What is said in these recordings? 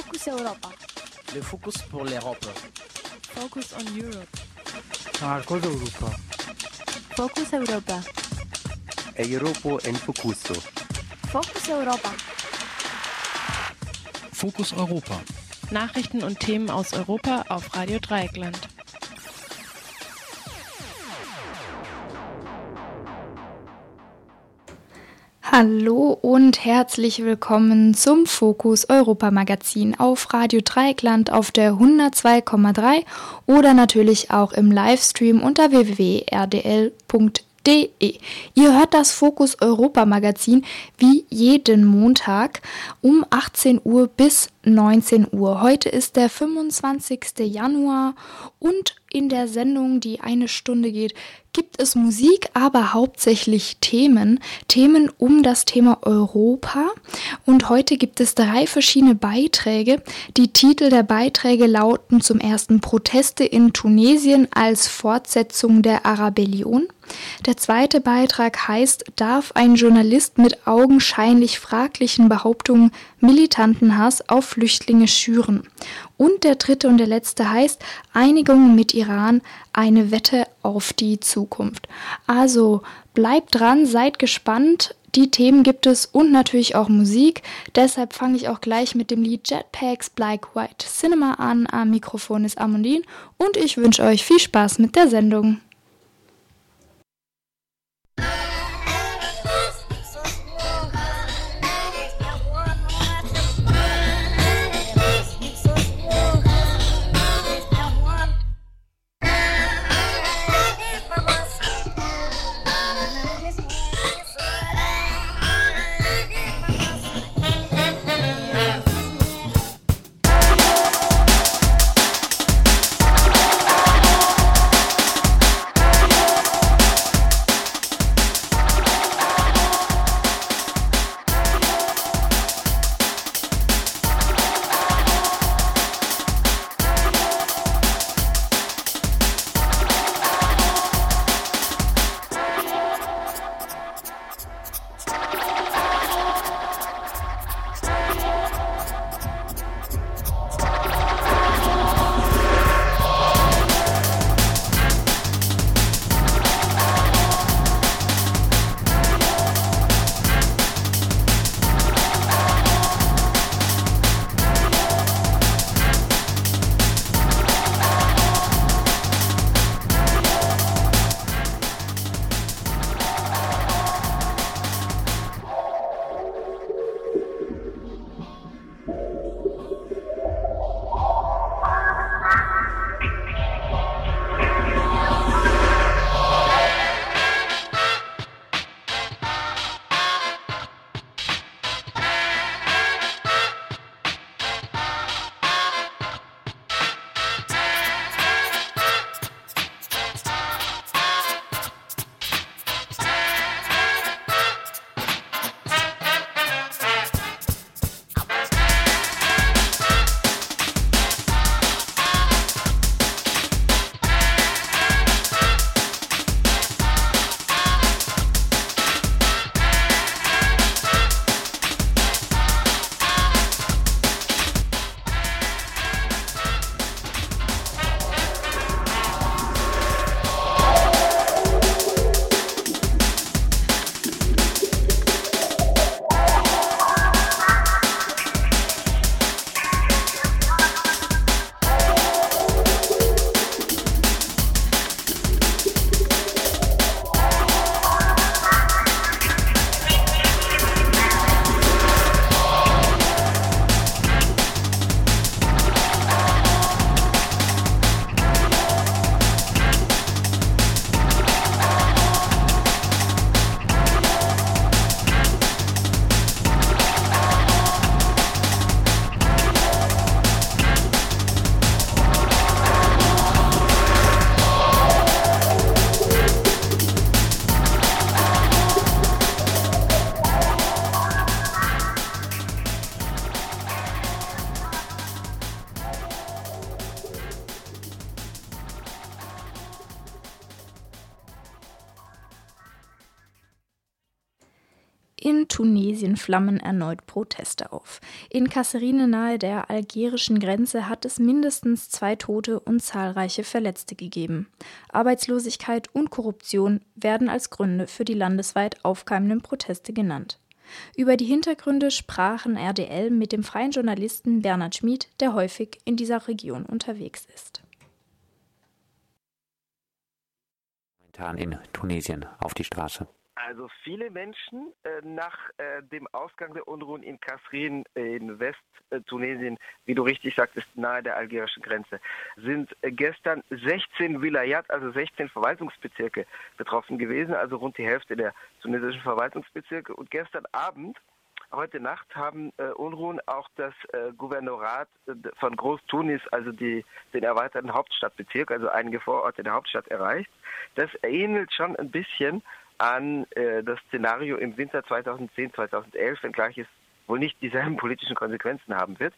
Focus Europa. Le focus pour l'Europe. Focus on Europe. Marcos Europa. Focus Europa. Europa en Focuso. Focus Europa. Fokus Europa. Nachrichten und Themen aus Europa auf Radio Dreieckland. Hallo und herzlich willkommen zum Fokus Europa Magazin auf Radio Dreieckland auf der 102,3 oder natürlich auch im Livestream unter www.rdl.de. Ihr hört das Fokus Europa Magazin wie jeden Montag um 18 Uhr bis 19 Uhr. Heute ist der 25. Januar und in der Sendung, die eine Stunde geht, gibt es Musik, aber hauptsächlich Themen. Themen um das Thema Europa. Und heute gibt es drei verschiedene Beiträge. Die Titel der Beiträge lauten zum ersten Proteste in Tunesien als Fortsetzung der Arabellion. Der zweite Beitrag heißt, darf ein Journalist mit augenscheinlich fraglichen Behauptungen militanten Hass auf Flüchtlinge schüren? Und der dritte und der letzte heißt Einigung mit Iran, eine Wette auf die Zukunft. Also bleibt dran, seid gespannt. Die Themen gibt es und natürlich auch Musik. Deshalb fange ich auch gleich mit dem Lied Jetpacks Black White Cinema an. Am Mikrofon ist Amundin und ich wünsche euch viel Spaß mit der Sendung. Flammen erneut Proteste auf. In Kasserine nahe der algerischen Grenze hat es mindestens zwei Tote und zahlreiche Verletzte gegeben. Arbeitslosigkeit und Korruption werden als Gründe für die landesweit aufkeimenden Proteste genannt. Über die Hintergründe sprachen RDL mit dem freien Journalisten Bernhard Schmid, der häufig in dieser Region unterwegs ist. Momentan in Tunesien auf die Straße. Also viele Menschen äh, nach äh, dem Ausgang der Unruhen in Kasrin in Westtunesien, wie du richtig sagtest, nahe der algerischen Grenze, sind äh, gestern 16 Wilayat, also 16 Verwaltungsbezirke betroffen gewesen, also rund die Hälfte der tunesischen Verwaltungsbezirke. Und gestern Abend Heute Nacht haben äh, Unruhen auch das äh, Gouvernorat äh, von Groß-Tunis, also die, den erweiterten Hauptstadtbezirk, also einige Vororte der Hauptstadt erreicht. Das ähnelt schon ein bisschen an äh, das Szenario im Winter 2010, 2011, wenngleich es wohl nicht dieselben politischen Konsequenzen haben wird.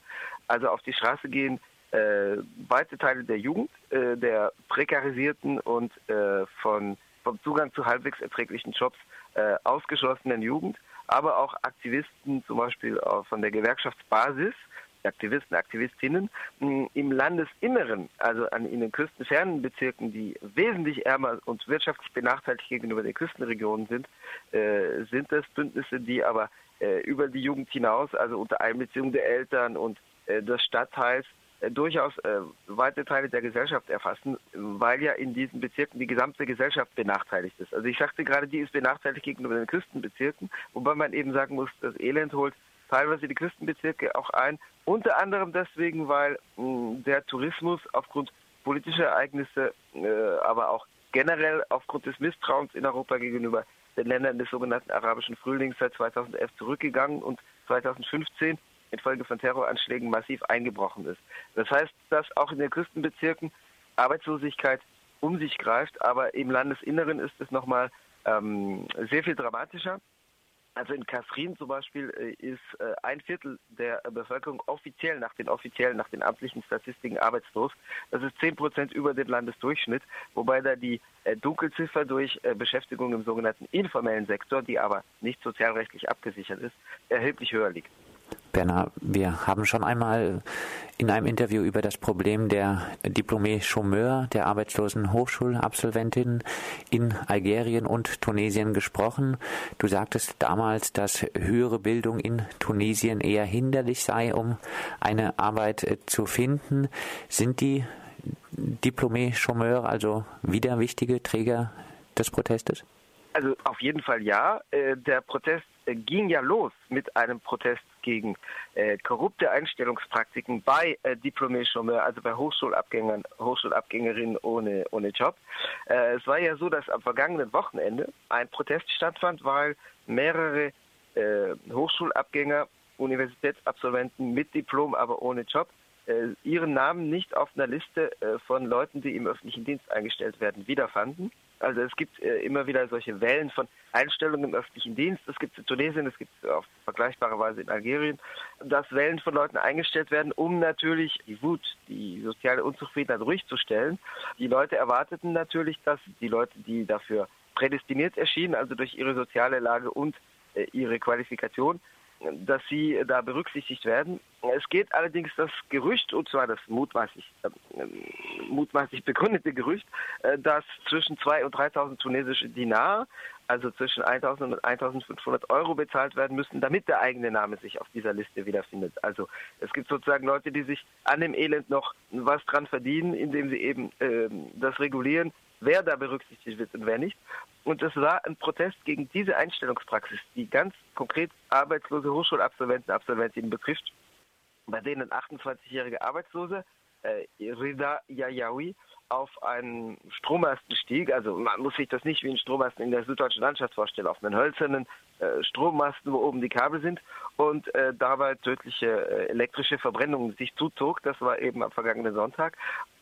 Also auf die Straße gehen äh, weite Teile der Jugend, äh, der prekarisierten und äh, von, vom Zugang zu halbwegs erträglichen Jobs äh, ausgeschlossenen Jugend, aber auch Aktivisten, zum Beispiel von der Gewerkschaftsbasis, Aktivisten, Aktivistinnen im Landesinneren, also an in den küstenfernen Bezirken, die wesentlich ärmer und wirtschaftlich benachteiligt gegenüber den Küstenregionen sind, äh, sind das Bündnisse, die aber äh, über die Jugend hinaus, also unter Einbeziehung der Eltern und äh, des Stadtteils, äh, durchaus äh, weite Teile der Gesellschaft erfassen, weil ja in diesen Bezirken die gesamte Gesellschaft benachteiligt ist. Also ich sagte gerade, die ist benachteiligt gegenüber den Küstenbezirken, wobei man eben sagen muss, das Elend holt teilweise die Küstenbezirke auch ein. Unter anderem deswegen, weil mh, der Tourismus aufgrund politischer Ereignisse, äh, aber auch generell aufgrund des Misstrauens in Europa gegenüber den Ländern des sogenannten arabischen Frühlings seit 2011 zurückgegangen und 2015 infolge von Terroranschlägen massiv eingebrochen ist. Das heißt, dass auch in den Küstenbezirken Arbeitslosigkeit um sich greift, aber im Landesinneren ist es nochmal ähm, sehr viel dramatischer. Also in Kasrin zum Beispiel äh, ist äh, ein Viertel der Bevölkerung offiziell nach den offiziellen, nach den amtlichen Statistiken arbeitslos. Das ist zehn Prozent über den Landesdurchschnitt, wobei da die äh, Dunkelziffer durch Beschäftigung im sogenannten informellen Sektor, die aber nicht sozialrechtlich abgesichert ist, erheblich höher liegt. Berner, wir haben schon einmal in einem Interview über das Problem der Diplomé-Chômeur, der arbeitslosen Hochschulabsolventin in Algerien und Tunesien gesprochen. Du sagtest damals, dass höhere Bildung in Tunesien eher hinderlich sei, um eine Arbeit äh, zu finden. Sind die Diplomé-Chômeur also wieder wichtige Träger des Protestes? Also auf jeden Fall ja. Äh, der Protest äh, ging ja los mit einem Protest gegen äh, korrupte Einstellungspraktiken bei äh, diplomé also bei Hochschulabgängern, Hochschulabgängerinnen ohne, ohne Job. Äh, es war ja so, dass am vergangenen Wochenende ein Protest stattfand, weil mehrere äh, Hochschulabgänger, Universitätsabsolventen mit Diplom, aber ohne Job, äh, ihren Namen nicht auf einer Liste äh, von Leuten, die im öffentlichen Dienst eingestellt werden, wiederfanden. Also es gibt äh, immer wieder solche Wellen von Einstellungen im öffentlichen Dienst. Das gibt es in Tunesien, das gibt es auf vergleichbare Weise in Algerien, dass Wellen von Leuten eingestellt werden, um natürlich die Wut, die soziale Unzufriedenheit ruhig zu stellen. Die Leute erwarteten natürlich, dass die Leute, die dafür prädestiniert erschienen, also durch ihre soziale Lage und äh, ihre Qualifikation, dass sie da berücksichtigt werden. Es geht allerdings das Gerücht, und zwar das mutmaßlich, äh, mutmaßlich begründete Gerücht, äh, dass zwischen 2.000 und 3.000 tunesische Dinar, also zwischen 1.000 und 1.500 Euro bezahlt werden müssen, damit der eigene Name sich auf dieser Liste wiederfindet. Also es gibt sozusagen Leute, die sich an dem Elend noch was dran verdienen, indem sie eben äh, das regulieren, wer da berücksichtigt wird und wer nicht. Und es war ein Protest gegen diese Einstellungspraxis, die ganz konkret arbeitslose Hochschulabsolventen, Absolventinnen betrifft, bei denen 28-jährige Arbeitslose, äh, Rida Yayawi, auf einen Strommasten stieg. Also man muss sich das nicht wie ein Strommasten in der süddeutschen Landschaft vorstellen, auf einen hölzernen äh, Strommasten, wo oben die Kabel sind und äh, dabei tödliche äh, elektrische Verbrennungen sich zuzog. Das war eben am vergangenen Sonntag.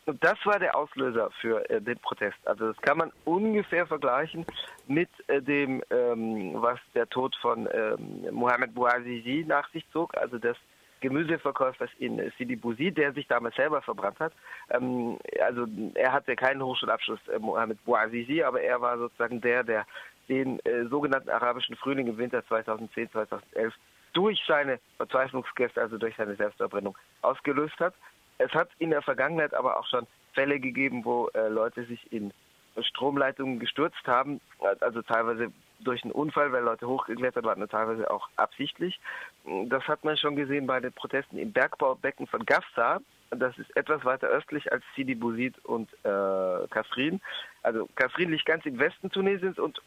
Und das war der Auslöser für äh, den Protest. Also das kann man ungefähr vergleichen mit äh, dem, ähm, was der Tod von ähm, Mohamed Bouazizi nach sich zog, also des Gemüseverkäufers in Sidi Bouzi, der sich damals selber verbrannt hat. Ähm, also er hatte keinen Hochschulabschluss, äh, Mohamed Bouazizi, aber er war sozusagen der, der den äh, sogenannten arabischen Frühling im Winter 2010, 2011 durch seine Verzweiflungsgäste, also durch seine Selbstverbrennung, ausgelöst hat. Es hat in der Vergangenheit aber auch schon Fälle gegeben, wo äh, Leute sich in Stromleitungen gestürzt haben, also teilweise durch einen Unfall, weil Leute hochgeklettert waren teilweise auch absichtlich. Das hat man schon gesehen bei den Protesten im Bergbaubecken von Gafsa. Das ist etwas weiter östlich als Sidi Bouzid und äh, Kafrin. Also Kafrin liegt ganz im Westen Tunesiens und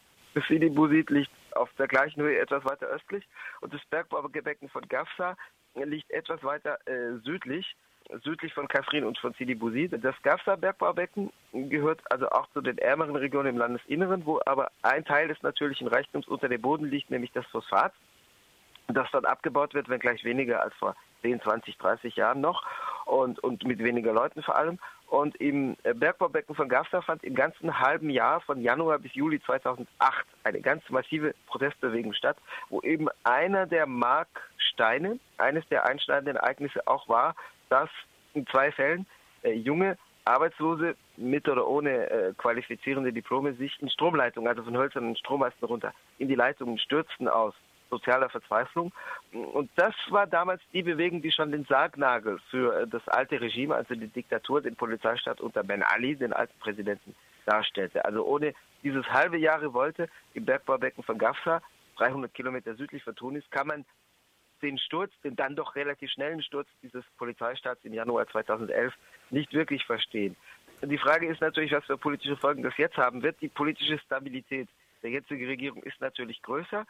Sidi Bouzid liegt auf der gleichen Höhe etwas weiter östlich. Und das Bergbaubecken von Gafsa liegt etwas weiter äh, südlich südlich von Kafrin und von Sidi Bouzid. Das Gafsa-Bergbaubecken gehört also auch zu den ärmeren Regionen im Landesinneren, wo aber ein Teil des natürlichen Reichtums unter dem Boden liegt, nämlich das Phosphat, das dann abgebaut wird, wenngleich weniger als vor 10, 20, 30 Jahren noch und, und mit weniger Leuten vor allem. Und im Bergbaubecken von Gafsa fand im ganzen halben Jahr von Januar bis Juli 2008 eine ganz massive Protestbewegung statt, wo eben einer der Marksteine, eines der einschneidenden Ereignisse auch war, dass in zwei Fällen äh, junge Arbeitslose mit oder ohne äh, qualifizierende Diplome sich in Stromleitungen, also von hölzernen Strommasten runter, in die Leitungen stürzten aus sozialer Verzweiflung. Und das war damals die Bewegung, die schon den Sargnagel für äh, das alte Regime, also die Diktatur, den Polizeistaat unter Ben Ali, den alten Präsidenten, darstellte. Also ohne dieses halbe Jahr Revolte im Bergbaubecken von Gafsa, 300 Kilometer südlich von Tunis, kann man den Sturz, den dann doch relativ schnellen Sturz dieses Polizeistaats im Januar 2011 nicht wirklich verstehen. Die Frage ist natürlich, was für politische Folgen das jetzt haben wird. Die politische Stabilität der jetzigen Regierung ist natürlich größer,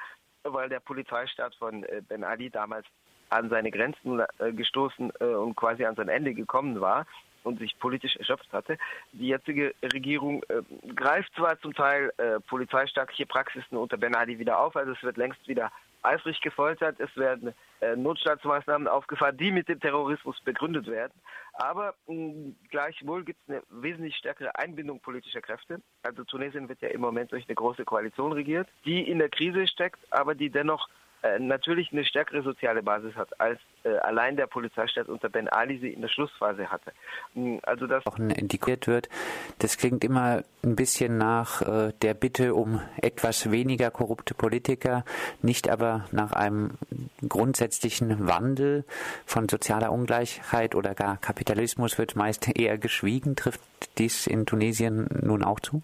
weil der Polizeistaat von äh, Ben Ali damals an seine Grenzen äh, gestoßen äh, und quasi an sein Ende gekommen war und sich politisch erschöpft hatte. Die jetzige Regierung äh, greift zwar zum Teil äh, polizeistaatliche Praxisen unter Ben Ali wieder auf, also es wird längst wieder eifrig gefoltert, es werden äh, Notstandsmaßnahmen aufgefahren, die mit dem Terrorismus begründet werden. Aber mh, gleichwohl gibt es eine wesentlich stärkere Einbindung politischer Kräfte. Also Tunesien wird ja im Moment durch eine große Koalition regiert, die in der Krise steckt, aber die dennoch äh, natürlich eine stärkere soziale Basis hat, als äh, allein der Polizeistaat unter Ben Ali sie in der Schlussphase hatte. Hm, also das auch integriert wird, das klingt immer ein bisschen nach äh, der Bitte um etwas weniger korrupte Politiker, nicht aber nach einem grundsätzlichen Wandel von sozialer Ungleichheit oder gar Kapitalismus wird meist eher geschwiegen. Trifft dies in Tunesien nun auch zu?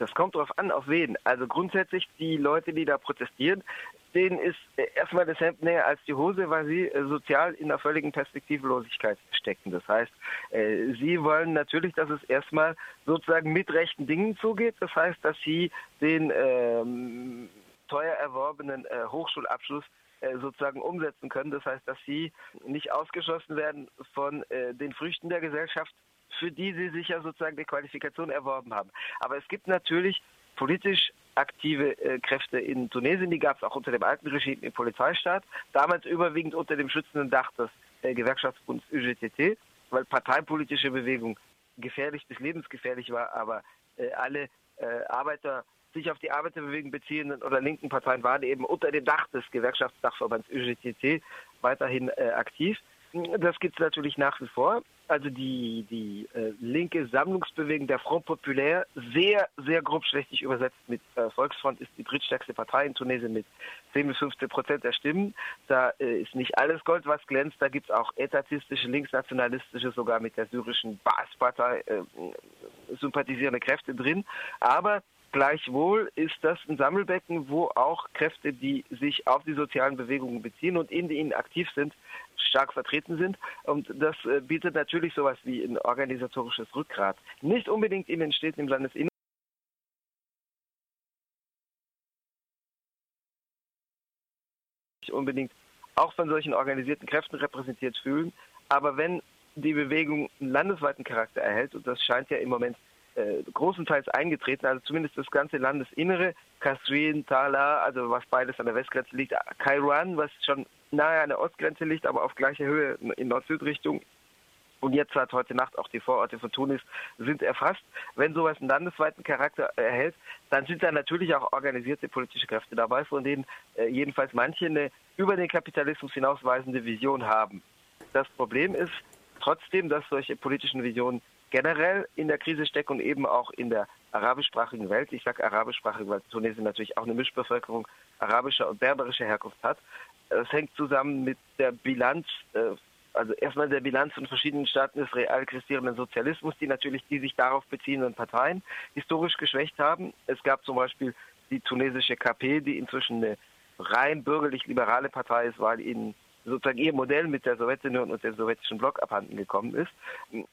Das kommt darauf an, auf wen. Also grundsätzlich die Leute, die da protestieren, denen ist äh, erstmal das Hemd näher als die Hose, weil sie äh, sozial in einer völligen Perspektivlosigkeit stecken. Das heißt, äh, sie wollen natürlich, dass es erstmal sozusagen mit rechten Dingen zugeht. Das heißt, dass sie den ähm, teuer erworbenen äh, Hochschulabschluss sozusagen umsetzen können. Das heißt, dass sie nicht ausgeschlossen werden von äh, den Früchten der Gesellschaft, für die sie sich ja sozusagen die Qualifikation erworben haben. Aber es gibt natürlich politisch aktive äh, Kräfte in Tunesien, die gab es auch unter dem alten Regime im Polizeistaat, damals überwiegend unter dem schützenden Dach des äh, Gewerkschaftsbunds UGTT, weil parteipolitische Bewegung gefährlich bis lebensgefährlich war, aber äh, alle äh, Arbeiter sich auf die Arbeiterbewegung beziehenden oder linken Parteien waren eben unter dem Dach des Gewerkschaftsdachverbands UGTT weiterhin äh, aktiv. Das gibt es natürlich nach wie vor. Also die, die äh, linke Sammlungsbewegung der Front Populaire, sehr, sehr grobschlächtig übersetzt mit äh, Volksfront, ist die drittstärkste Partei in Tunesien mit 10 bis 15 Prozent der Stimmen. Da äh, ist nicht alles Gold, was glänzt. Da gibt es auch etatistische, linksnationalistische, sogar mit der syrischen Baas-Partei äh, sympathisierende Kräfte drin. Aber Gleichwohl ist das ein Sammelbecken, wo auch Kräfte, die sich auf die sozialen Bewegungen beziehen und in ihnen aktiv sind, stark vertreten sind. Und das äh, bietet natürlich sowas wie ein organisatorisches Rückgrat. Nicht unbedingt in den Städten im Landesinneren. unbedingt auch von solchen organisierten Kräften repräsentiert fühlen. Aber wenn die Bewegung einen landesweiten Charakter erhält, und das scheint ja im Moment äh, großenteils eingetreten, also zumindest das ganze Landesinnere, Kasrin, Tala, also was beides an der Westgrenze liegt, Kairouan, was schon nahe an der Ostgrenze liegt, aber auf gleicher Höhe in Nord-Süd-Richtung. Und jetzt hat heute Nacht auch die Vororte von Tunis sind erfasst. Wenn sowas einen landesweiten Charakter erhält, dann sind da natürlich auch organisierte politische Kräfte dabei, von denen äh, jedenfalls manche eine über den Kapitalismus hinausweisende Vision haben. Das Problem ist trotzdem, dass solche politischen Visionen generell in der Krise stecken und eben auch in der arabischsprachigen Welt, ich sage arabischsprachig, weil Tunesien natürlich auch eine Mischbevölkerung arabischer und berberischer Herkunft hat. Es hängt zusammen mit der Bilanz, äh, also erstmal der Bilanz von verschiedenen Staaten des real existierenden Sozialismus, die natürlich die sich darauf beziehenden Parteien historisch geschwächt haben. Es gab zum Beispiel die tunesische KP, die inzwischen eine rein bürgerlich-liberale Partei ist, weil ihnen sozusagen ihr Modell mit der Sowjetunion und dem sowjetischen Block abhanden gekommen ist.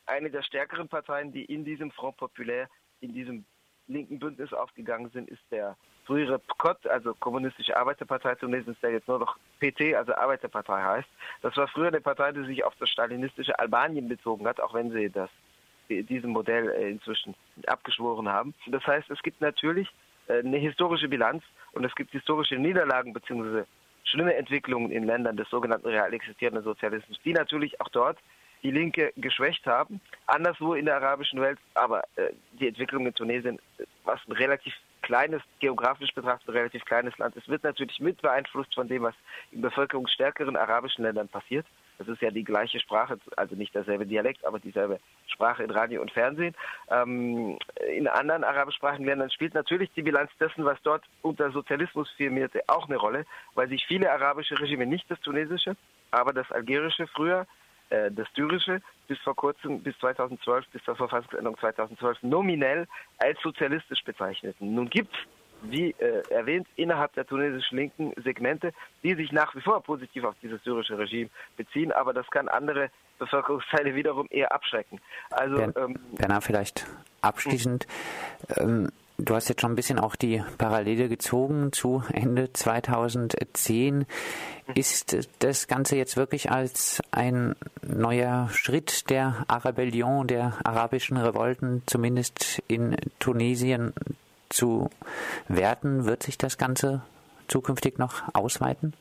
Eine der stärkeren Parteien, die in diesem Front Populaire, in diesem linken Bündnis aufgegangen sind, ist der frühere PKOT, also Kommunistische Arbeiterpartei Tunesiens, der jetzt nur noch PT, also Arbeiterpartei heißt. Das war früher eine Partei, die sich auf das stalinistische Albanien bezogen hat, auch wenn sie das diesem Modell äh, inzwischen abgeschworen haben. Das heißt, es gibt natürlich äh, eine historische Bilanz und es gibt historische Niederlagen bzw. schlimme Entwicklungen in Ländern des sogenannten real existierenden Sozialismus, die natürlich auch dort die Linke geschwächt haben, anderswo in der arabischen Welt, aber äh, die Entwicklung in Tunesien, was ein relativ kleines, geografisch betrachtet relativ kleines Land ist, wird natürlich mit beeinflusst von dem, was in bevölkerungsstärkeren arabischen Ländern passiert. Das ist ja die gleiche Sprache, also nicht derselbe Dialekt, aber dieselbe Sprache in Radio und Fernsehen. Ähm, in anderen arabischsprachigen Ländern spielt natürlich die Bilanz dessen, was dort unter Sozialismus firmierte, auch eine Rolle, weil sich viele arabische Regime, nicht das tunesische, aber das algerische früher, äh, das syrische, bis vor kurzem, bis 2012, bis zur Verfassungsänderung 2012, nominell als sozialistisch bezeichneten. Nun gibt es wie äh, erwähnt, innerhalb der tunesischen Linken Segmente, die sich nach wie vor positiv auf dieses syrische Regime beziehen, aber das kann andere Bevölkerungsteile wiederum eher abschrecken. Also, ähm, Bernhard, vielleicht abschließend. Ähm, du hast jetzt schon ein bisschen auch die Parallele gezogen zu Ende 2010. Ist das Ganze jetzt wirklich als ein neuer Schritt der Arabellion, der arabischen Revolten, zumindest in Tunesien, zu werten? Wird sich das Ganze zukünftig noch ausweiten?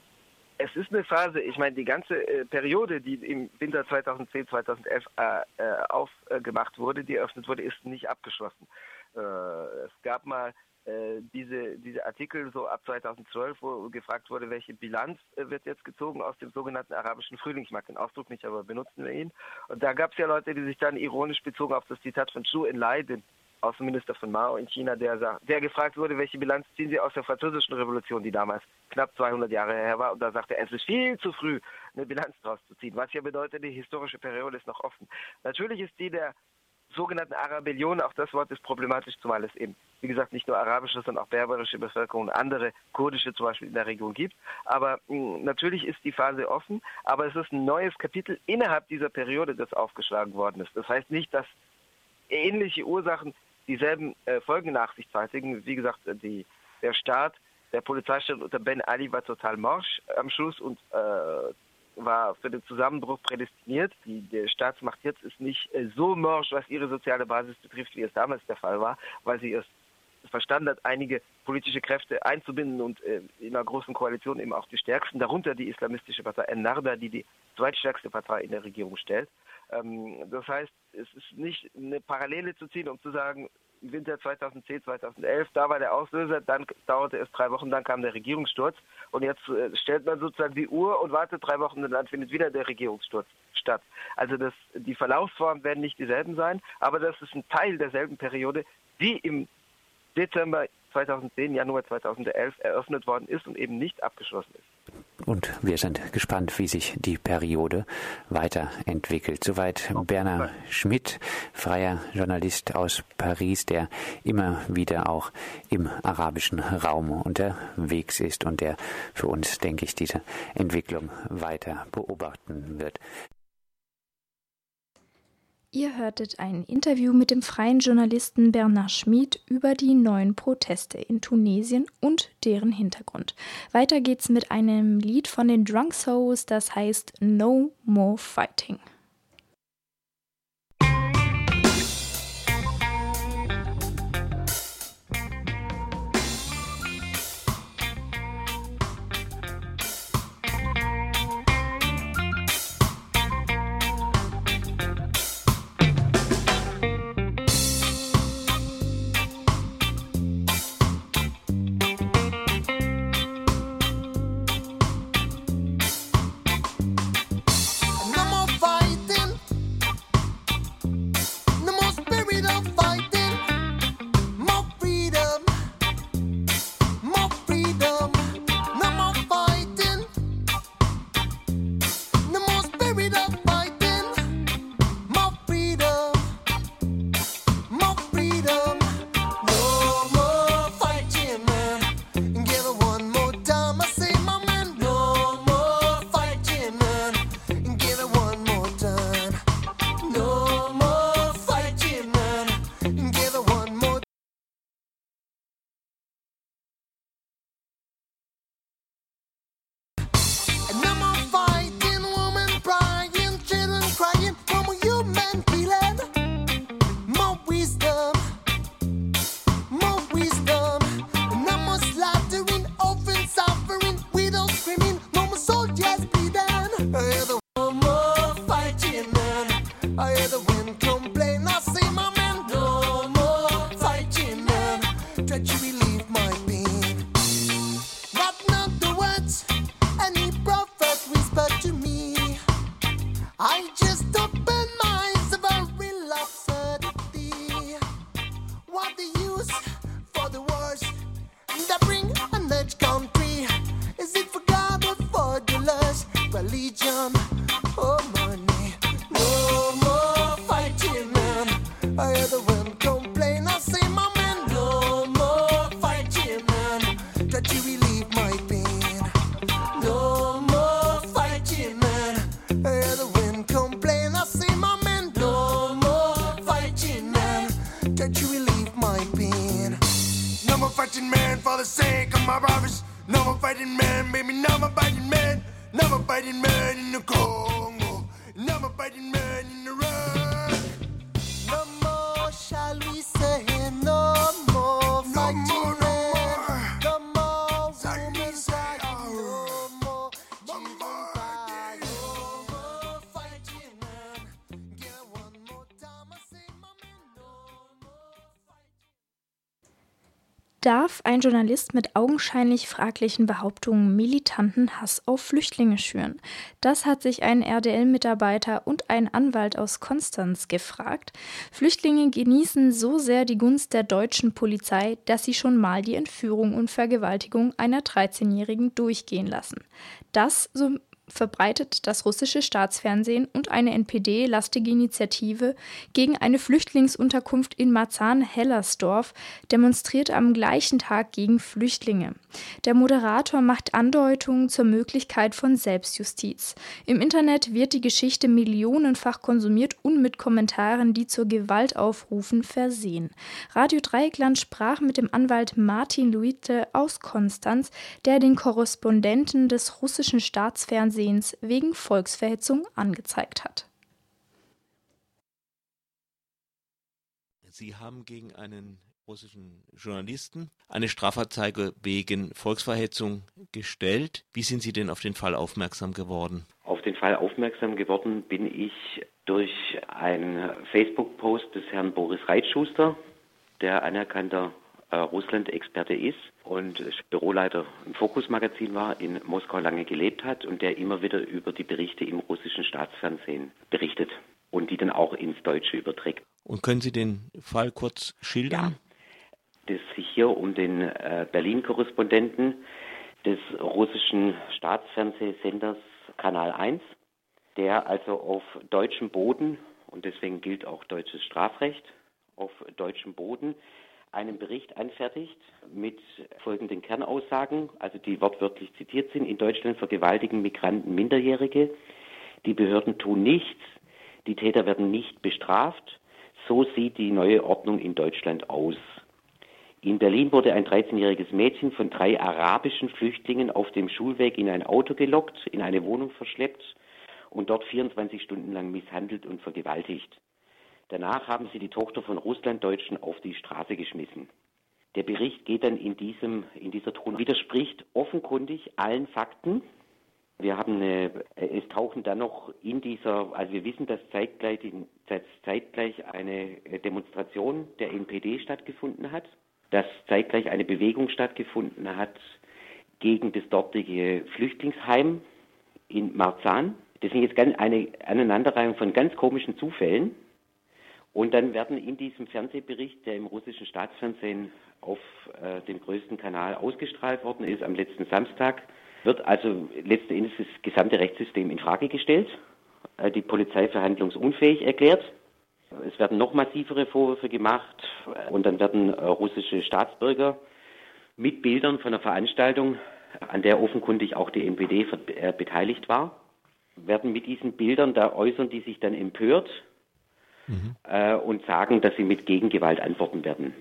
Es ist eine Phase, ich meine, die ganze äh, Periode, die im Winter 2010, 2011 äh, äh, aufgemacht wurde, die eröffnet wurde, ist nicht abgeschlossen. Äh, es gab mal äh, diese, diese Artikel so ab 2012, wo gefragt wurde, welche Bilanz äh, wird jetzt gezogen aus dem sogenannten arabischen Frühling. Ich mag den Ausdruck nicht, aber benutzen wir ihn. Und da gab es ja Leute, die sich dann ironisch bezogen auf das Zitat von Zhou Enlai, den Außenminister von Mao in China, der, der gefragt wurde, welche Bilanz ziehen Sie aus der französischen Revolution, die damals knapp 200 Jahre her war. Und da sagte er, es ist viel zu früh, eine Bilanz daraus zu ziehen. Was ja bedeutet, die historische Periode ist noch offen. Natürlich ist die der sogenannten Arabellion, auch das Wort ist problematisch, zumal es eben, wie gesagt, nicht nur arabische, sondern auch berberische Bevölkerung und andere kurdische zum Beispiel in der Region gibt. Aber mh, hm, natürlich ist die Phase offen, aber es ist ein neues Kapitel innerhalb dieser Periode, das aufgeschlagen worden ist. Das heißt nicht, dass ähnliche Ursachen dieselben äh, Folgen nach sich zeitigen. Wie gesagt, die, der Staat, der Polizeistaat unter Ben Ali war total morsch am Schluss und äh, war für den Zusammenbruch prädestiniert. Die, die Staatsmacht jetzt ist nicht äh, so morsch, was ihre soziale Basis betrifft, wie es damals der Fall war, weil sie es verstanden hat, einige politische Kräfte einzubinden und äh, in einer großen Koalition eben auch die stärksten, darunter die islamistische Partei Ennarda, die die zweitstärkste Partei in der Regierung stellt. Ähm, das heißt, es ist nicht eine Parallele zu ziehen, um zu sagen, Winter 2010, 2011, da war der Auslöser, dann dauerte es drei Wochen, dann kam der Regierungssturz und jetzt äh, stellt man sozusagen die Uhr und wartet drei Wochen und dann findet wieder der Regierungssturz statt. Also das, die Verlaufsformen werden nicht dieselben sein, aber das ist ein Teil derselben Periode, die im Dezember 2010, Januar 2011 eröffnet worden ist und eben nicht abgeschlossen ist. Und wir sind gespannt, wie sich die Periode weiterentwickelt. Soweit Bernhard Schmidt, freier Journalist aus Paris, der immer wieder auch im arabischen Raum unterwegs ist und der für uns, denke ich, diese Entwicklung weiter beobachten wird. Ihr hörtet ein Interview mit dem freien Journalisten Bernard Schmid über die neuen Proteste in Tunesien und deren Hintergrund. Weiter geht's mit einem Lied von den Drunk Souls, das heißt No More Fighting. Darf ein Journalist mit augenscheinlich fraglichen Behauptungen militanten Hass auf Flüchtlinge schüren? Das hat sich ein RDL-Mitarbeiter und ein Anwalt aus Konstanz gefragt. Flüchtlinge genießen so sehr die Gunst der deutschen Polizei, dass sie schon mal die Entführung und Vergewaltigung einer 13-Jährigen durchgehen lassen. Das, so verbreitet das russische Staatsfernsehen und eine NPD-lastige Initiative gegen eine Flüchtlingsunterkunft in Marzahn-Hellersdorf demonstriert am gleichen Tag gegen Flüchtlinge. Der Moderator macht Andeutungen zur Möglichkeit von Selbstjustiz. Im Internet wird die Geschichte millionenfach konsumiert und mit Kommentaren, die zur Gewalt aufrufen, versehen. Radio Dreieckland sprach mit dem Anwalt Martin Luite aus Konstanz, der den Korrespondenten des russischen Staatsfernsehens wegen Volksverhetzung angezeigt hat. Sie haben gegen einen russischen Journalisten eine Strafanzeige wegen Volksverhetzung gestellt. Wie sind Sie denn auf den Fall aufmerksam geworden? Auf den Fall aufmerksam geworden bin ich durch einen Facebook-Post des Herrn Boris Reitschuster, der anerkannter äh, Russland-Experte ist und Büroleiter im Fokus-Magazin war, in Moskau lange gelebt hat und der immer wieder über die Berichte im russischen Staatsfernsehen berichtet und die dann auch ins Deutsche überträgt. Und können Sie den Fall kurz schildern? Es sich hier um den äh, Berlin-Korrespondenten des russischen Staatsfernsehsenders Kanal 1, der also auf deutschem Boden, und deswegen gilt auch deutsches Strafrecht, auf deutschem Boden einen Bericht anfertigt mit folgenden Kernaussagen, also die wortwörtlich zitiert sind. In Deutschland vergewaltigen Migranten Minderjährige. Die Behörden tun nichts. Die Täter werden nicht bestraft. So sieht die neue Ordnung in Deutschland aus. In Berlin wurde ein 13-jähriges Mädchen von drei arabischen Flüchtlingen auf dem Schulweg in ein Auto gelockt, in eine Wohnung verschleppt und dort 24 Stunden lang misshandelt und vergewaltigt. Danach haben sie die Tochter von Russlanddeutschen auf die Straße geschmissen. Der Bericht geht dann in diesem, in dieser Ton, widerspricht offenkundig allen Fakten. Wir haben eine, es tauchen dann noch in dieser, also wir wissen, dass zeitgleich, dass zeitgleich eine Demonstration der NPD stattgefunden hat, dass zeitgleich eine Bewegung stattgefunden hat gegen das dortige Flüchtlingsheim in Marzahn. Das sind jetzt eine Aneinanderreihung von ganz komischen Zufällen. Und dann werden in diesem Fernsehbericht, der im russischen Staatsfernsehen auf äh, dem größten Kanal ausgestrahlt worden ist, am letzten Samstag, wird also letzten Endes das gesamte Rechtssystem in Frage gestellt, äh, die Polizei verhandlungsunfähig erklärt. Es werden noch massivere Vorwürfe gemacht und dann werden äh, russische Staatsbürger mit Bildern von einer Veranstaltung, an der offenkundig auch die NPD äh, beteiligt war, werden mit diesen Bildern, da äußern die sich dann empört mhm. äh, und sagen, dass sie mit Gegengewalt antworten werden.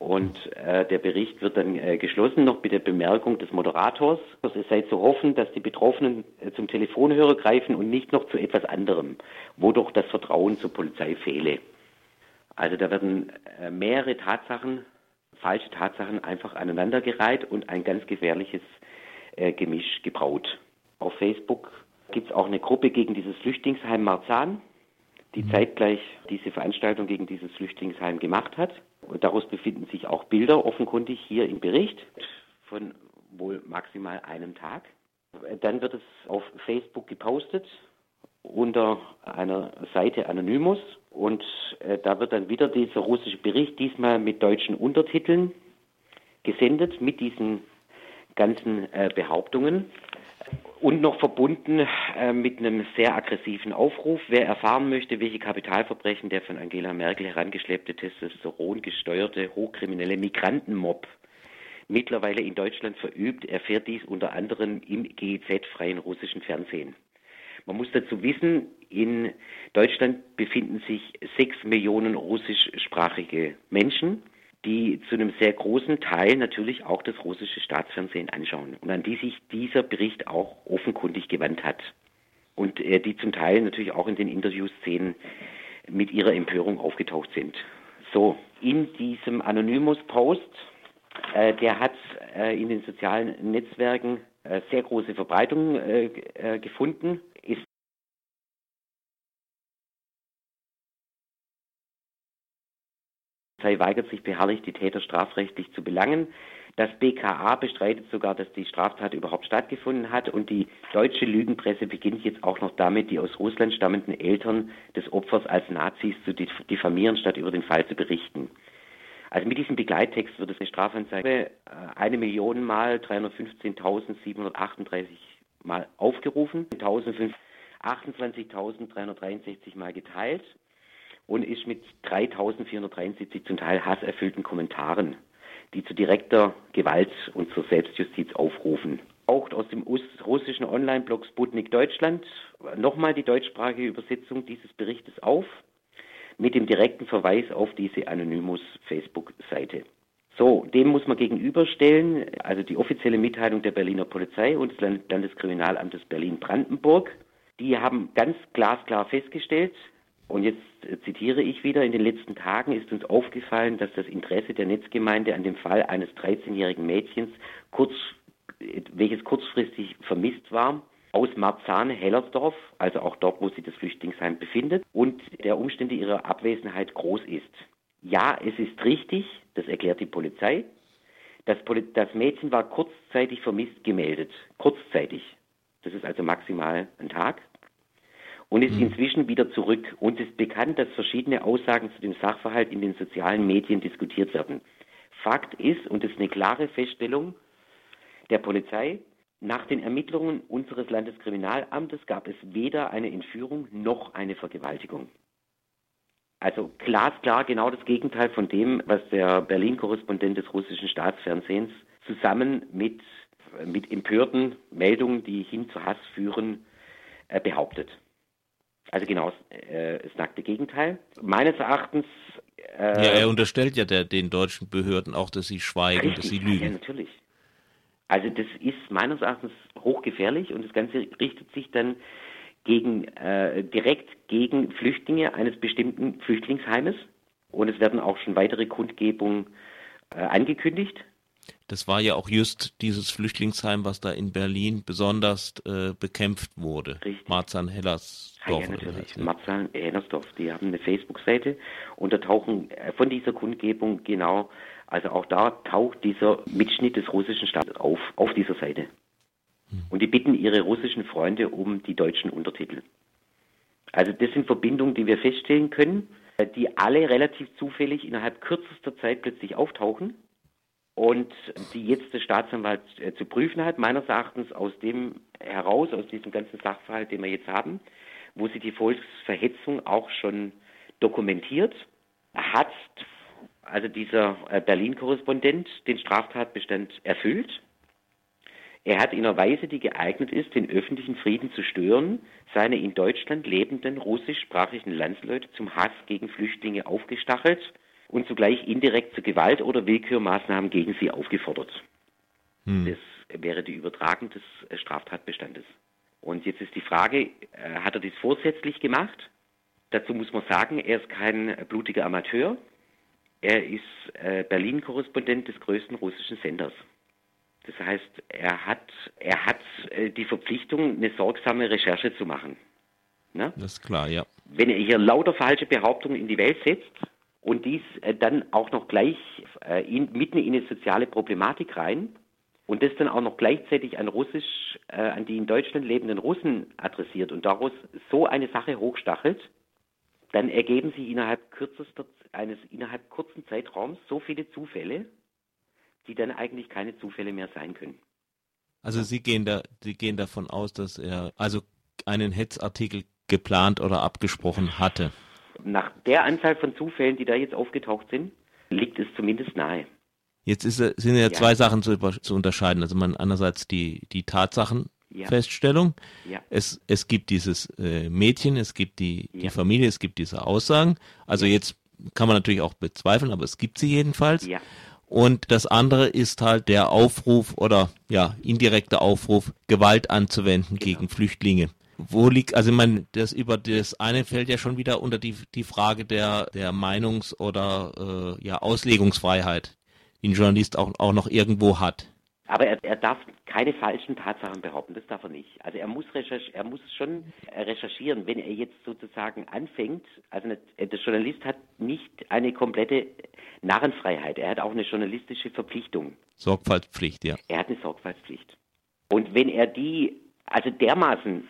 Und äh, der Bericht wird dann äh, geschlossen noch mit der Bemerkung des Moderators, es sei zu hoffen, dass die Betroffenen äh, zum Telefonhörer greifen und nicht noch zu etwas anderem, wo doch das Vertrauen zur Polizei fehle. Also da werden äh, mehrere Tatsachen, falsche Tatsachen einfach aneinandergereiht und ein ganz gefährliches äh, Gemisch gebraut. Auf Facebook gibt es auch eine Gruppe gegen dieses Flüchtlingsheim Marzahn die zeitgleich diese Veranstaltung gegen dieses Flüchtlingsheim gemacht hat. Und daraus befinden sich auch Bilder offenkundig hier im Bericht von wohl maximal einem Tag. Dann wird es auf Facebook gepostet unter einer Seite Anonymous und äh, da wird dann wieder dieser russische Bericht diesmal mit deutschen Untertiteln gesendet mit diesen ganzen äh, Behauptungen und noch verbunden äh, mit einem sehr aggressiven Aufruf. Wer erfahren möchte, welche Kapitalverbrechen der von Angela Merkel herangeschleppte Testosteron gesteuerte hochkriminelle Migrantenmob mittlerweile in Deutschland verübt. Er fährt dies unter anderem im GEZ-freien russischen Fernsehen. Man muss dazu wissen, in Deutschland befinden sich sechs Millionen russischsprachige Menschen, die zu einem sehr großen Teil natürlich auch das russische Staatsfernsehen anschauen und an die sich dieser Bericht auch offenkundig gewandt hat. Und äh, die zum Teil natürlich auch in den Interviewszenen mit ihrer Empörung aufgetaucht sind. So, in diesem Anonymous-Post, äh, der hat äh, in den sozialen Netzwerken äh, sehr große Verbreitung äh, äh, gefunden, Polizei weigert sich beharrlich, die Täter strafrechtlich zu belangen. Das BKA bestreitet sogar, dass die Straftat überhaupt stattgefunden hat. Und die deutsche Lügenpresse beginnt jetzt auch noch damit, die aus Russland stammenden Eltern des Opfers als Nazis zu diffamieren, statt über den Fall zu berichten. Also mit diesem Begleittext wird es eine Strafanzeige äh, eine Million mal 315.738 mal aufgerufen, 28.363 mal geteilt und ist mit 3.473 zum Teil hasserfüllten Kommentaren, die zu direkter Gewalt und zur Selbstjustiz aufrufen. Auch aus dem russischen Online-Blog Sputnik Deutschland nochmal die deutschsprachige Übersetzung dieses Berichtes auf mit dem direkten Verweis auf diese Anonymous Facebook-Seite. So, dem muss man gegenüberstellen, also die offizielle Mitteilung der Berliner Polizei und des Landeskriminalamtes Berlin-Brandenburg. Die haben ganz glasklar festgestellt, und jetzt zitiere ich wieder, in den letzten Tagen ist uns aufgefallen, dass das Interesse der Netzgemeinde an dem Fall eines 13-jährigen Mädchens, kurz, welches kurzfristig vermisst war, aus Marzahn-Hellersdorf, also auch dort, wo sich das Flüchtlingsheim befindet, und der Umstände ihrer Abwesenheit groß ist. Ja, es ist richtig, das erklärt die Polizei. Das, Poli das Mädchen war kurzzeitig vermisst gemeldet. Kurzzeitig. Das ist also maximal ein Tag. Und ist mhm. inzwischen wieder zurück. Uns ist bekannt, dass verschiedene Aussagen zu dem Sachverhalt in den sozialen Medien diskutiert werden. Fakt ist, und das ist eine klare Feststellung der Polizei, nach den Ermittlungen unseres Landeskriminalamtes gab es weder eine Entführung noch eine Vergewaltigung. Also glasklar genau das Gegenteil von dem, was der Berlin-Korrespondent des russischen Staatsfernsehens zusammen mit, mit empörten Meldungen, die hin zu Hass führen, äh, behauptet. Also genau äh, das nackte Gegenteil. Meines Erachtens. Äh, ja, er unterstellt ja der, den deutschen Behörden auch, dass sie schweigen, richtig, dass sie lügen. Ja, natürlich. Also das ist meines Erachtens hochgefährlich und das Ganze richtet sich dann gegen, äh, direkt gegen Flüchtlinge eines bestimmten Flüchtlingsheimes und es werden auch schon weitere Kundgebungen äh, angekündigt. Das war ja auch just dieses Flüchtlingsheim, was da in Berlin besonders äh, bekämpft wurde. Richtig. Marzahn-Hellersdorf. Ja, natürlich. Marzahn-Hellersdorf. Die haben eine Facebook-Seite und da tauchen äh, von dieser Kundgebung genau also auch da taucht dieser Mitschnitt des russischen Staates auf, auf dieser Seite. Hm. Und die bitten ihre russischen Freunde um die deutschen Untertitel. Also das sind Verbindungen, die wir feststellen können, die alle relativ zufällig innerhalb kürzester Zeit plötzlich auftauchen und die jetzt der Staatsanwalt äh, zu prüfen hat, meines Erachtens aus dem heraus, aus diesem ganzen Sachverhalt, den wir jetzt haben, wo sie die Volksverhetzung auch schon dokumentiert, hat also dieser äh, Berlin-Korrespondent, den Straftatbestand erfüllt. Er hat in einer Weise, die geeignet ist, den öffentlichen Frieden zu stören, seine in Deutschland lebenden russischsprachigen Landsleute zum Hass gegen Flüchtlinge aufgestachelt und zugleich indirekt zu Gewalt oder Willkürmaßnahmen gegen sie aufgefordert. Hm. Das wäre die Übertragung des äh, Straftatbestandes. Und jetzt ist die Frage, äh, hat er dies vorsätzlich gemacht? Dazu muss man sagen, er ist kein blutiger Amateur. Er ist äh, Berlin-Korrespondent des größten russischen Senders. Das heißt, er hat, er hat die Verpflichtung, eine sorgsame Recherche zu machen. Ne? Das ist klar, ja. Wenn er hier lauter falsche Behauptungen in die Welt setzt und dies äh, dann auch noch gleich äh, in, mitten in eine soziale Problematik rein und das dann auch noch gleichzeitig an Russisch, äh, an die in Deutschland lebenden Russen adressiert und daraus so eine Sache hochstachelt, dann ergeben sich innerhalb kürzester, eines innerhalb kurzen Zeitraums so viele Zufälle, die dann eigentlich keine Zufälle mehr sein können. Also Sie gehen da, Sie gehen davon aus, dass er also einen Hetzartikel geplant oder abgesprochen hatte. Nach der Anzahl von Zufällen, die da jetzt aufgetaucht sind, liegt es zumindest nahe. Jetzt ist, äh, sind ja, ja. zwei Sachen zu, zu, unterscheiden. Also man einerseits die, die Tatsachenfeststellung. Ja. Ja. Es, es gibt dieses äh, Mädchen, es gibt die, die Familie, es gibt diese Aussagen. Also jetzt kann man natürlich auch bezweifeln, aber es gibt sie jedenfalls. Und das andere ist halt der Aufruf oder ja, indirekter Aufruf, Gewalt anzuwenden genau. gegen Flüchtlinge. Wo liegt, also ich meine, das über das eine fällt ja schon wieder unter die, die Frage der, der Meinungs- oder äh, ja, Auslegungsfreiheit, die ein Journalist auch, auch noch irgendwo hat. Aber er, er darf keine falschen Tatsachen behaupten, das darf er nicht. Also er muss, recherch er muss schon recherchieren, wenn er jetzt sozusagen anfängt. Also der Journalist hat nicht eine komplette Narrenfreiheit, er hat auch eine journalistische Verpflichtung. Sorgfaltspflicht, ja. Er hat eine Sorgfaltspflicht. Und wenn er die, also dermaßen,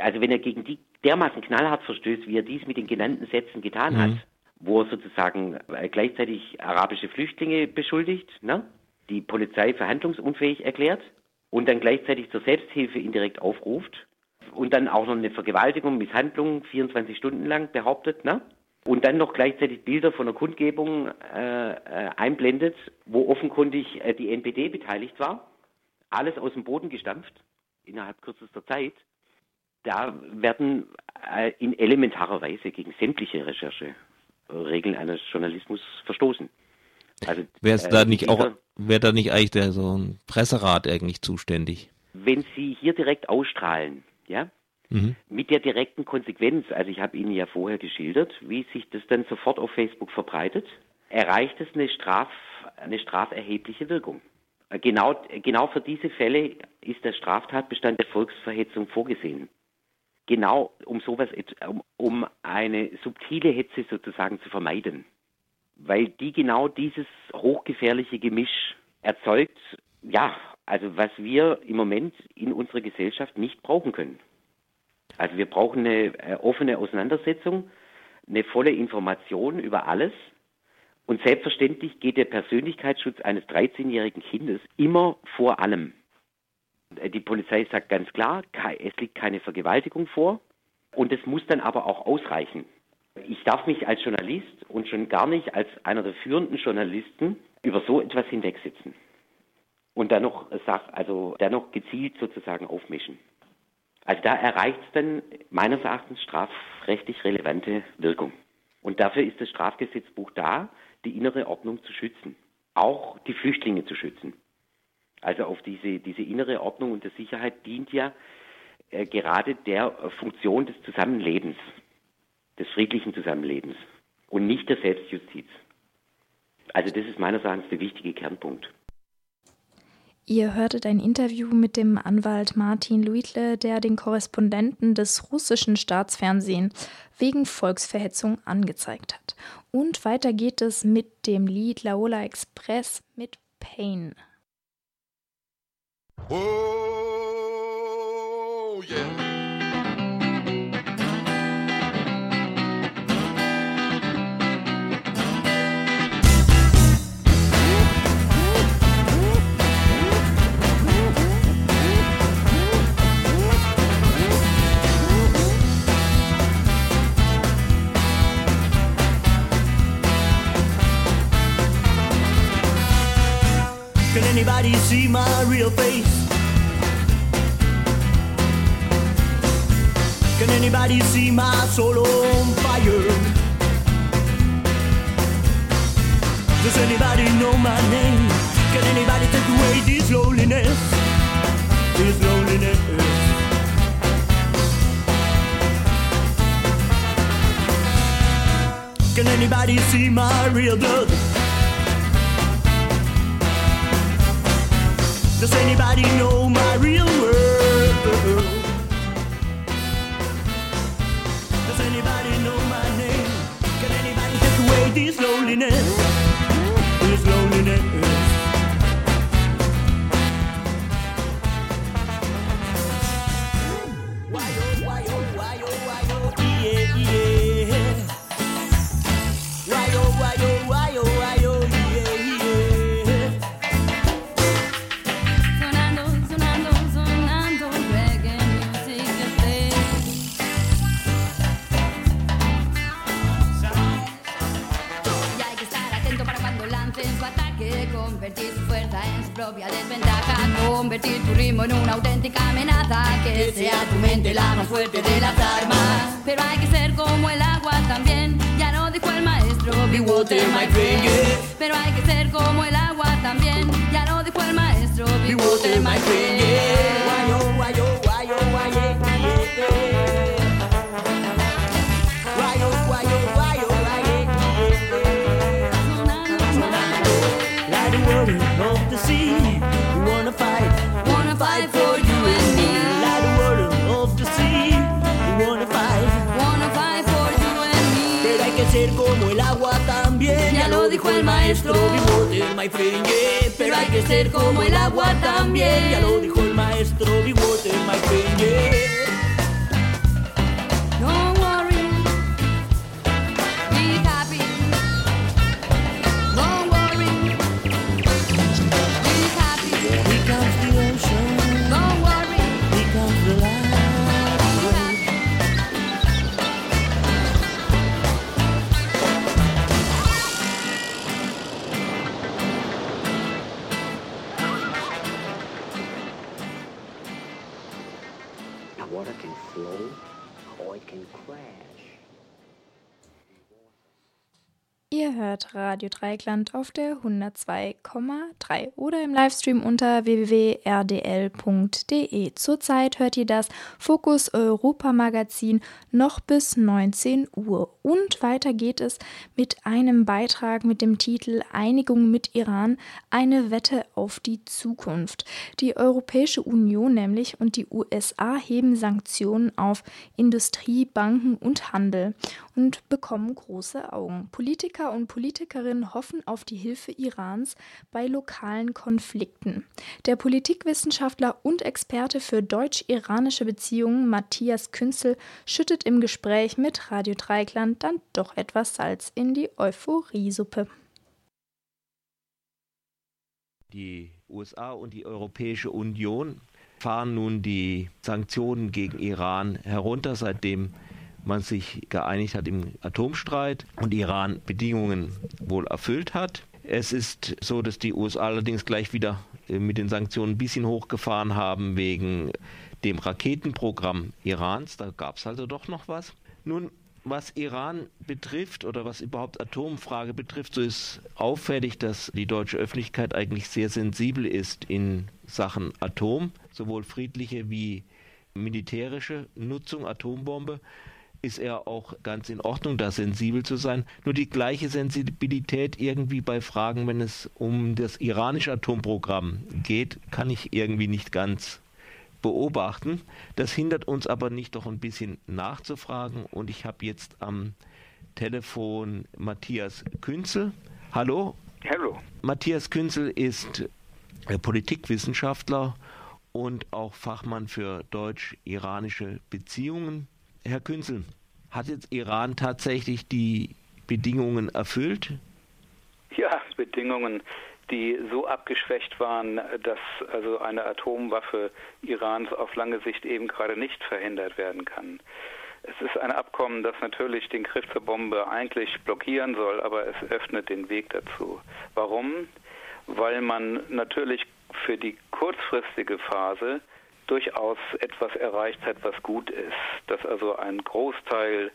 also wenn er gegen die dermaßen knallhart verstößt, wie er dies mit den genannten Sätzen getan mhm. hat, wo er sozusagen gleichzeitig arabische Flüchtlinge beschuldigt, ne? die Polizei verhandlungsunfähig erklärt und dann gleichzeitig zur Selbsthilfe indirekt aufruft und dann auch noch eine Vergewaltigung, Misshandlung 24 Stunden lang behauptet, ne? Und dann noch gleichzeitig Bilder von einer Kundgebung äh, äh, einblendet, wo offenkundig äh, die NPD beteiligt war. Alles aus dem Boden gestampft innerhalb kürzester Zeit. Da werden äh, in elementarer Weise gegen sämtliche Rechercheregeln eines Journalismus verstoßen. Also, wäre es da äh, nicht auch, wäre da nicht eigentlich der, so ein Presserat eigentlich zuständig? Wenn Sie hier direkt ausstrahlen, ja, mhm. mit der direkten Konsequenz, also ich habe Ihnen ja vorher geschildert, wie sich das dann sofort auf Facebook verbreitet, erreicht es eine, Straf, eine straferhebliche Wirkung. Genau, genau für diese Fälle ist der Straftatbestand der Volksverhetzung vorgesehen. Genau um sowas, um, um eine subtile Hetze sozusagen zu vermeiden weil die genau dieses hochgefährliche Gemisch erzeugt, ja, also was wir im Moment in unserer Gesellschaft nicht brauchen können. Also wir brauchen eine äh, offene Auseinandersetzung, eine volle Information über alles. Und selbstverständlich geht der Persönlichkeitsschutz eines 13-jährigen Kindes immer vor allem. Äh, die Polizei sagt ganz klar, es liegt keine Vergewaltigung vor. Und es muss dann aber auch ausreichen. Ich darf mich als Journalist und schon gar nicht als einer der führenden Journalisten über so etwas hinwegsetzen. Und dann noch, also dann noch gezielt sozusagen aufmischen. Also da erreicht es dann meines Erachtens strafrechtlich relevante Wirkung. Und dafür ist das Strafgesetzbuch da, die innere Ordnung zu schützen. Auch die Flüchtlinge zu schützen. Also auf diese, diese innere Ordnung und der Sicherheit dient ja äh, gerade der Funktion des Zusammenlebens des friedlichen Zusammenlebens und nicht der Selbstjustiz. Also das ist meines Erachtens der wichtige Kernpunkt. Ihr hörtet ein Interview mit dem Anwalt Martin Luitle, der den Korrespondenten des russischen Staatsfernsehens wegen Volksverhetzung angezeigt hat. Und weiter geht es mit dem Lied Laola Express mit Pain. Oh, yeah. Anybody see my real face? Can anybody see my soul on fire? Does anybody know my name? Can anybody take away this loneliness? This loneliness. Can anybody see my real blood? Does anybody know my real world? Does anybody know my name? Can anybody take away this loneliness? This loneliness. Relaja, convertir tu ritmo en una auténtica amenaza, que sea tu mente la más fuerte de las armas. Pero hay que ser como el agua también, ya lo dijo el maestro, be water my friend, yeah. Pero hay que ser como el agua también, ya lo dijo el maestro, be water my friend, yeah. Maestro. Water, my friend, yeah. Pero hay que ser como el agua también. Ya lo dijo el maestro. Water, my friend, yeah. Ihr hört Radio Dreieckland auf der 102,3 oder im Livestream unter www.rdl.de. Zurzeit hört ihr das Fokus Europa Magazin noch bis 19 Uhr. Und weiter geht es mit einem Beitrag mit dem Titel Einigung mit Iran, eine Wette auf die Zukunft. Die Europäische Union nämlich und die USA heben Sanktionen auf Industrie, Banken und Handel und bekommen große Augen. Politiker und Politikerinnen hoffen auf die Hilfe Irans bei lokalen Konflikten. Der Politikwissenschaftler und Experte für deutsch-iranische Beziehungen Matthias Künzel schüttet im Gespräch mit Radio Dreikland dann doch etwas Salz in die Euphoriesuppe. Die USA und die Europäische Union fahren nun die Sanktionen gegen Iran herunter, seitdem man sich geeinigt hat im Atomstreit und Iran Bedingungen wohl erfüllt hat. Es ist so, dass die USA allerdings gleich wieder äh, mit den Sanktionen ein bisschen hochgefahren haben wegen dem Raketenprogramm Irans. Da gab es also doch noch was. Nun, was Iran betrifft oder was überhaupt Atomfrage betrifft, so ist auffällig, dass die deutsche Öffentlichkeit eigentlich sehr sensibel ist in Sachen Atom, sowohl friedliche wie militärische Nutzung, Atombombe ist er auch ganz in Ordnung, da sensibel zu sein. Nur die gleiche Sensibilität irgendwie bei Fragen, wenn es um das iranische Atomprogramm geht, kann ich irgendwie nicht ganz beobachten. Das hindert uns aber nicht doch ein bisschen nachzufragen und ich habe jetzt am Telefon Matthias Künzel. Hallo? Hallo. Matthias Künzel ist äh, Politikwissenschaftler und auch Fachmann für deutsch-iranische Beziehungen. Herr Künzel, hat jetzt Iran tatsächlich die Bedingungen erfüllt? Ja, Bedingungen, die so abgeschwächt waren, dass also eine Atomwaffe Irans auf lange Sicht eben gerade nicht verhindert werden kann. Es ist ein Abkommen, das natürlich den Griff zur Bombe eigentlich blockieren soll, aber es öffnet den Weg dazu. Warum? Weil man natürlich für die kurzfristige Phase durchaus etwas erreicht hat, was gut ist, dass also ein Großteil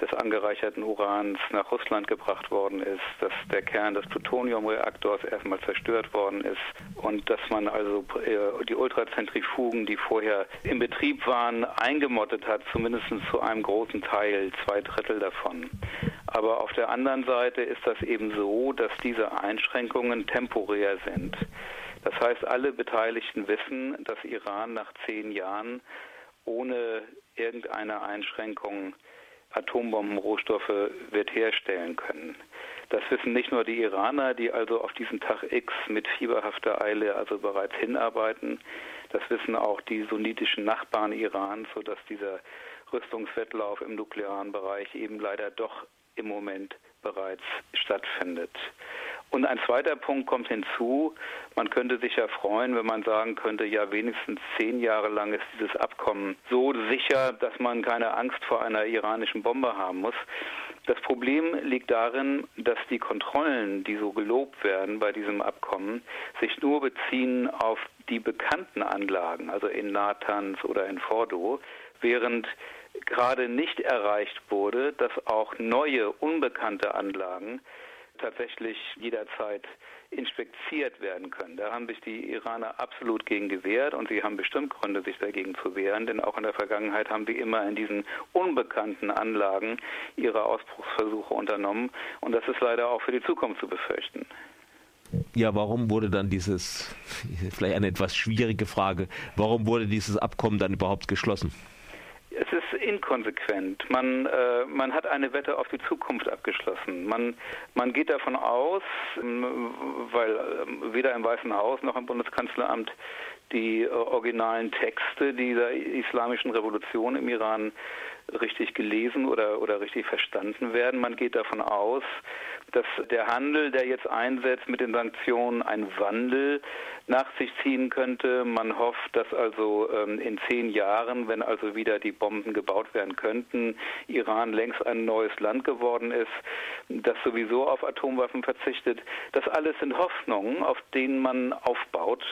des angereicherten Urans nach Russland gebracht worden ist, dass der Kern des Plutoniumreaktors erstmal zerstört worden ist und dass man also äh, die Ultrazentrifugen, die vorher in Betrieb waren, eingemottet hat, zumindest zu einem großen Teil, zwei Drittel davon. Aber auf der anderen Seite ist das eben so, dass diese Einschränkungen temporär sind. Das heißt, alle Beteiligten wissen, dass Iran nach zehn Jahren ohne irgendeine Einschränkung Atombombenrohstoffe wird herstellen können. Das wissen nicht nur die Iraner, die also auf diesen Tag X mit fieberhafter Eile also bereits hinarbeiten. Das wissen auch die sunnitischen Nachbarn Irans, sodass dieser Rüstungswettlauf im nuklearen Bereich eben leider doch im Moment bereits stattfindet. Und ein zweiter Punkt kommt hinzu, man könnte sich ja freuen, wenn man sagen könnte, ja wenigstens zehn Jahre lang ist dieses Abkommen so sicher, dass man keine Angst vor einer iranischen Bombe haben muss. Das Problem liegt darin, dass die Kontrollen, die so gelobt werden bei diesem Abkommen, sich nur beziehen auf die bekannten Anlagen, also in Natanz oder in Fordo, während gerade nicht erreicht wurde, dass auch neue, unbekannte Anlagen tatsächlich jederzeit inspiziert werden können. Da haben sich die Iraner absolut gegen gewehrt und sie haben bestimmt Gründe, sich dagegen zu wehren, denn auch in der Vergangenheit haben sie immer in diesen unbekannten Anlagen ihre Ausbruchsversuche unternommen und das ist leider auch für die Zukunft zu befürchten. Ja, warum wurde dann dieses, vielleicht eine etwas schwierige Frage, warum wurde dieses Abkommen dann überhaupt geschlossen? Es ist inkonsequent. Man, äh, man hat eine Wette auf die Zukunft abgeschlossen. Man, man geht davon aus, ähm, weil äh, weder im Weißen Haus noch im Bundeskanzleramt die äh, originalen Texte dieser islamischen Revolution im Iran richtig gelesen oder, oder richtig verstanden werden. Man geht davon aus, dass der Handel, der jetzt einsetzt mit den Sanktionen, einen Wandel nach sich ziehen könnte. Man hofft, dass also ähm, in zehn Jahren, wenn also wieder die Bomben gebaut werden könnten, Iran längst ein neues Land geworden ist, das sowieso auf Atomwaffen verzichtet. Das alles sind Hoffnungen, auf denen man aufbaut.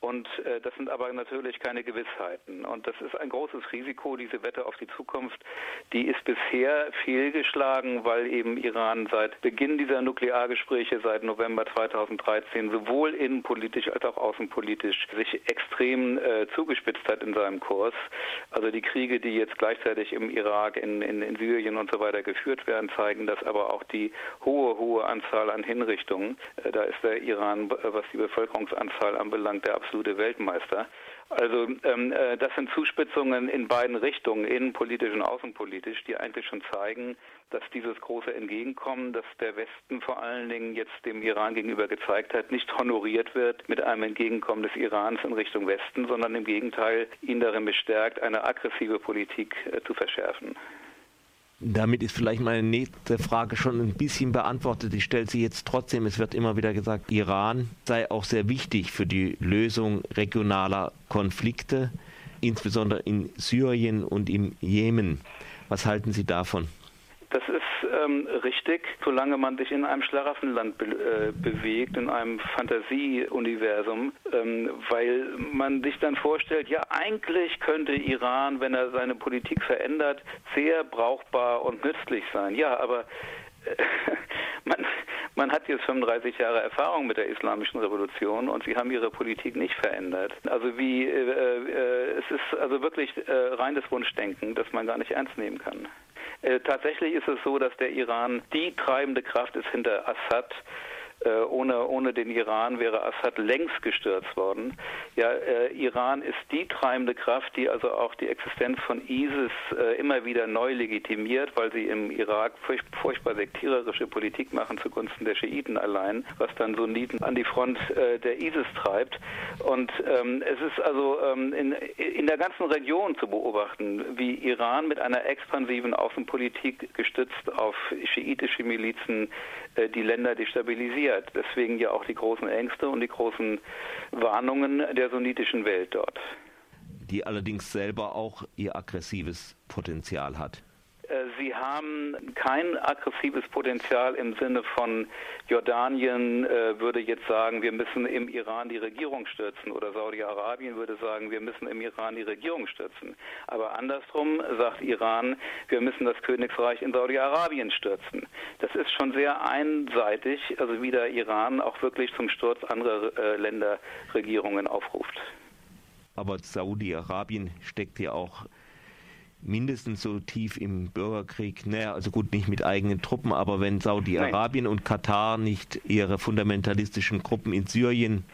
Und äh, das sind aber natürlich keine Gewissheiten. Und das ist ein großes Risiko, diese Wette auf die Zukunft. Die ist bisher fehlgeschlagen, weil eben Iran seit Beginn dieser Nukleargespräche, seit November 2013, sowohl innenpolitisch als auch außenpolitisch sich extrem äh, zugespitzt hat in seinem Kurs. Also die Kriege, die jetzt gleichzeitig im Irak, in, in, in Syrien und so weiter geführt werden, zeigen das aber auch die hohe, hohe Anzahl an Hinrichtungen. Äh, da ist der Iran, was die Bevölkerungsanzahl anbelangt, der absolute Weltmeister. Also ähm, äh, das sind Zuspitzungen in beiden Richtungen, innenpolitisch und außenpolitisch, die eigentlich schon zeigen, dass dieses große Entgegenkommen, das der Westen vor allen Dingen jetzt dem Iran gegenüber gezeigt hat, nicht honoriert wird mit einem Entgegenkommen des Irans in Richtung Westen, sondern im Gegenteil ihn darin bestärkt, eine aggressive Politik äh, zu verschärfen. Damit ist vielleicht meine nächste Frage schon ein bisschen beantwortet. Ich stelle sie jetzt trotzdem. Es wird immer wieder gesagt, Iran sei auch sehr wichtig für die Lösung regionaler Konflikte, insbesondere in Syrien und im Jemen. Was halten Sie davon? Das ist ähm, richtig, solange man sich in einem Schlaraffenland be äh, bewegt, in einem Fantasieuniversum, ähm, weil man sich dann vorstellt, ja eigentlich könnte Iran, wenn er seine Politik verändert, sehr brauchbar und nützlich sein. Ja, aber äh, man, man hat jetzt 35 Jahre Erfahrung mit der islamischen Revolution und sie haben ihre Politik nicht verändert. Also wie äh, äh, es ist also wirklich äh, reines Wunschdenken, das man gar nicht ernst nehmen kann. Äh, tatsächlich ist es so, dass der Iran die treibende Kraft ist hinter Assad. Äh, ohne, ohne den Iran wäre Assad längst gestürzt worden. Ja, äh, Iran ist die treibende Kraft, die also auch die Existenz von ISIS äh, immer wieder neu legitimiert, weil sie im Irak furch furchtbar sektiererische Politik machen zugunsten der Schiiten allein, was dann Sunniten an die Front äh, der ISIS treibt. Und ähm, es ist also ähm, in, in der ganzen Region zu beobachten, wie Iran mit einer expansiven Außenpolitik gestützt auf schiitische Milizen die Länder destabilisiert. Deswegen ja auch die großen Ängste und die großen Warnungen der sunnitischen Welt dort. Die allerdings selber auch ihr aggressives Potenzial hat. Äh, sie haben kein aggressives Potenzial im Sinne von Jordanien äh, würde jetzt sagen, wir müssen im Iran die Regierung stürzen oder Saudi-Arabien würde sagen, wir müssen im Iran die Regierung stürzen. Aber andersrum sagt Iran, wir müssen das Königreich in Saudi-Arabien stürzen. Das ist schon sehr einseitig, also wie der Iran auch wirklich zum Sturz anderer äh, Länderregierungen aufruft. Aber Saudi-Arabien steckt ja auch mindestens so tief im Bürgerkrieg, naja, also gut, nicht mit eigenen Truppen, aber wenn Saudi-Arabien und Katar nicht ihre fundamentalistischen Gruppen in Syrien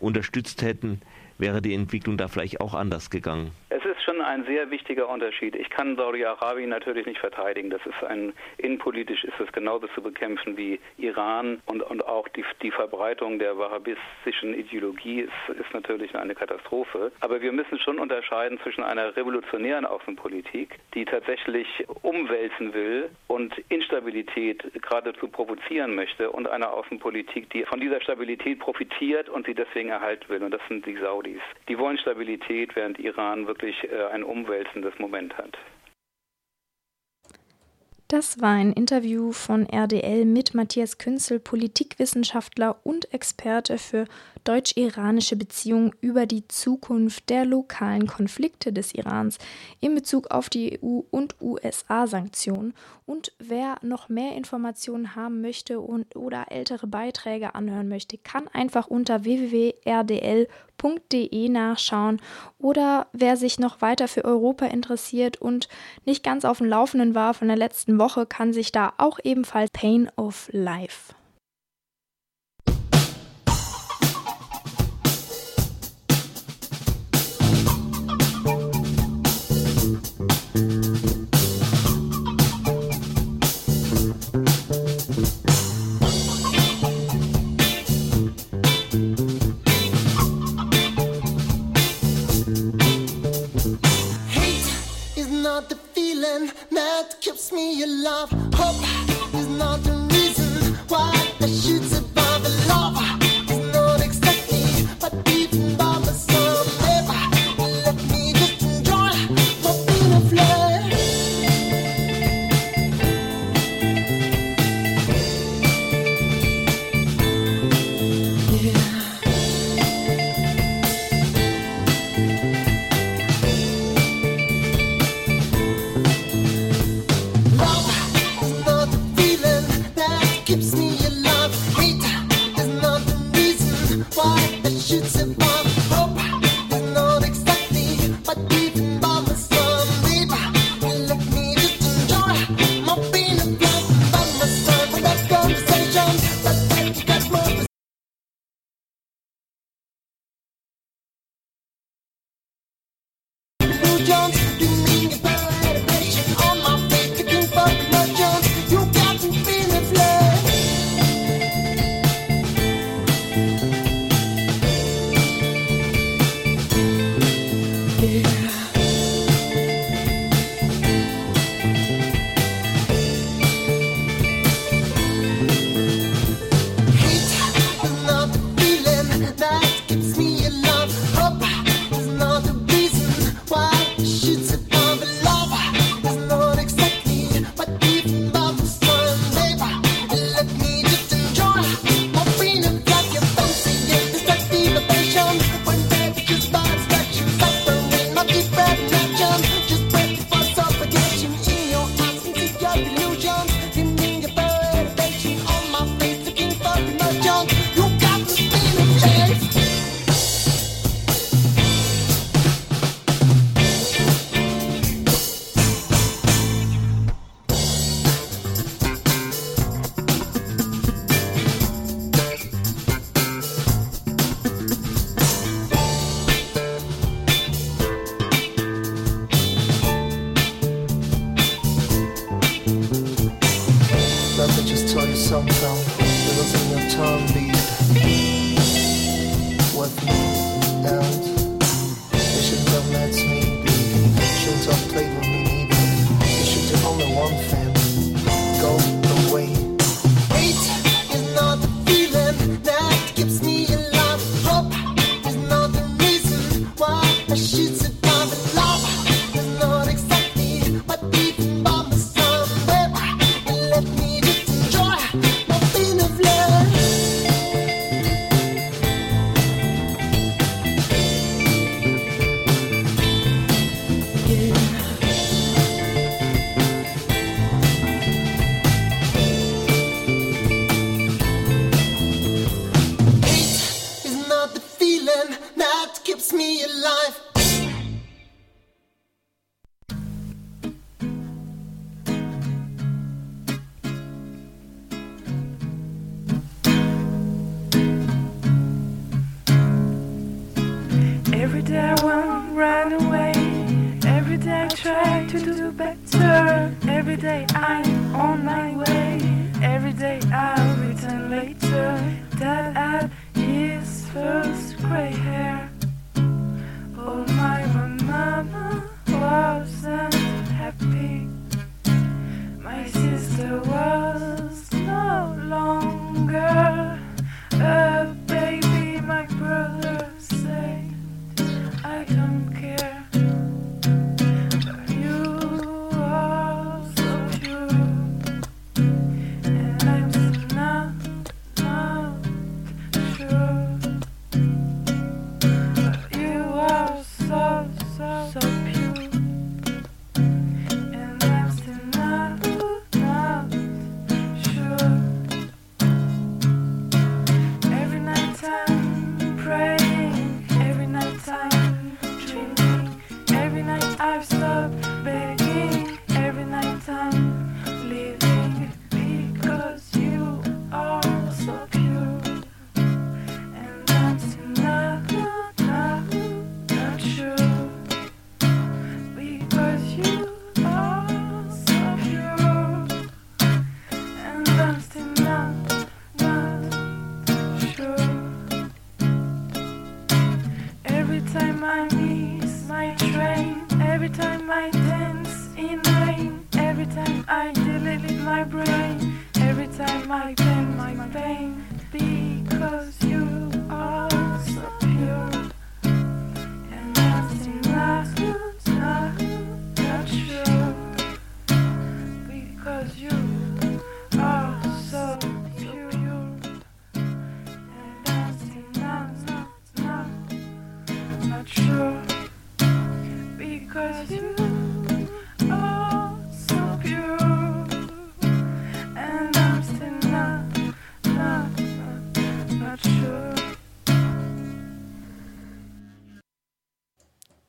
unterstützt hätten, wäre die Entwicklung da vielleicht auch anders gegangen. Es ist schon ein sehr wichtiger Unterschied. Ich kann Saudi-Arabien natürlich nicht verteidigen. Das ist ein innenpolitisch ist es genauso zu bekämpfen wie Iran und, und auch die, die Verbreitung der wahhabistischen Ideologie ist, ist natürlich eine Katastrophe. Aber wir müssen schon unterscheiden zwischen einer revolutionären Außenpolitik, die tatsächlich umwälzen will und Instabilität geradezu provozieren möchte, und einer Außenpolitik, die von dieser Stabilität profitiert und sie deswegen erhalten will. Und das sind die Saudis. Die wollen Stabilität, während Iran wirklich äh, ein umwälzendes Moment hat. Das war ein Interview von RDL mit Matthias Künzel, Politikwissenschaftler und Experte für deutsch-iranische Beziehungen über die Zukunft der lokalen Konflikte des Irans in Bezug auf die EU- und USA-Sanktionen. Und wer noch mehr Informationen haben möchte und oder ältere Beiträge anhören möchte, kann einfach unter www.rdl.com www.europa.de nachschauen oder wer sich noch weiter für Europa interessiert und nicht ganz auf dem Laufenden war von der letzten Woche, kann sich da auch ebenfalls Pain of Life me your love. Hope is not the reason why I should survive.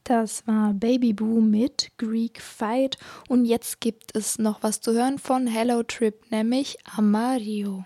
Das war Baby Boo mit Greek Fight und jetzt gibt es noch was zu hören von Hello Trip, nämlich Amario.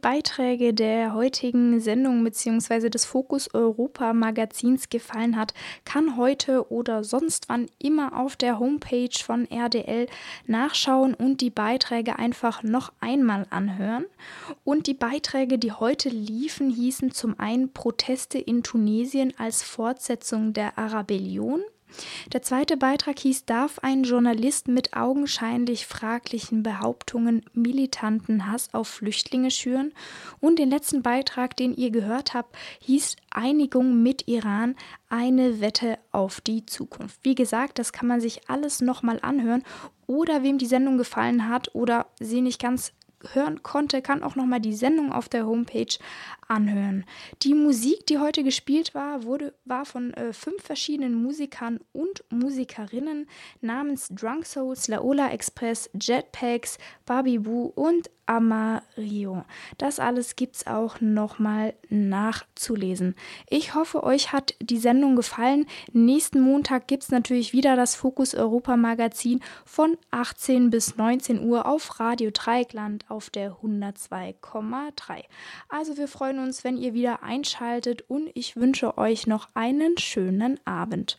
Beiträge der heutigen Sendung bzw. des Fokus Europa Magazins gefallen hat, kann heute oder sonst wann immer auf der Homepage von RDL nachschauen und die Beiträge einfach noch einmal anhören. Und die Beiträge, die heute liefen, hießen zum einen Proteste in Tunesien als Fortsetzung der Arabellion. Der zweite Beitrag hieß Darf ein Journalist mit augenscheinlich fraglichen Behauptungen militanten Hass auf Flüchtlinge schüren? Und den letzten Beitrag, den ihr gehört habt, hieß Einigung mit Iran, eine Wette auf die Zukunft. Wie gesagt, das kann man sich alles nochmal anhören oder wem die Sendung gefallen hat oder sie nicht ganz hören konnte, kann auch nochmal die Sendung auf der Homepage anhören. Die Musik, die heute gespielt war, wurde, war von äh, fünf verschiedenen Musikern und Musikerinnen namens Drunk Souls, Laola Express, Jetpacks, Barbie Boo und Amario. Das alles gibt's auch nochmal nachzulesen. Ich hoffe, euch hat die Sendung gefallen. Nächsten Montag gibt's natürlich wieder das Fokus Europa Magazin von 18 bis 19 Uhr auf Radio Dreieckland auf der 102,3. Also wir freuen uns, wenn ihr wieder einschaltet und ich wünsche euch noch einen schönen Abend.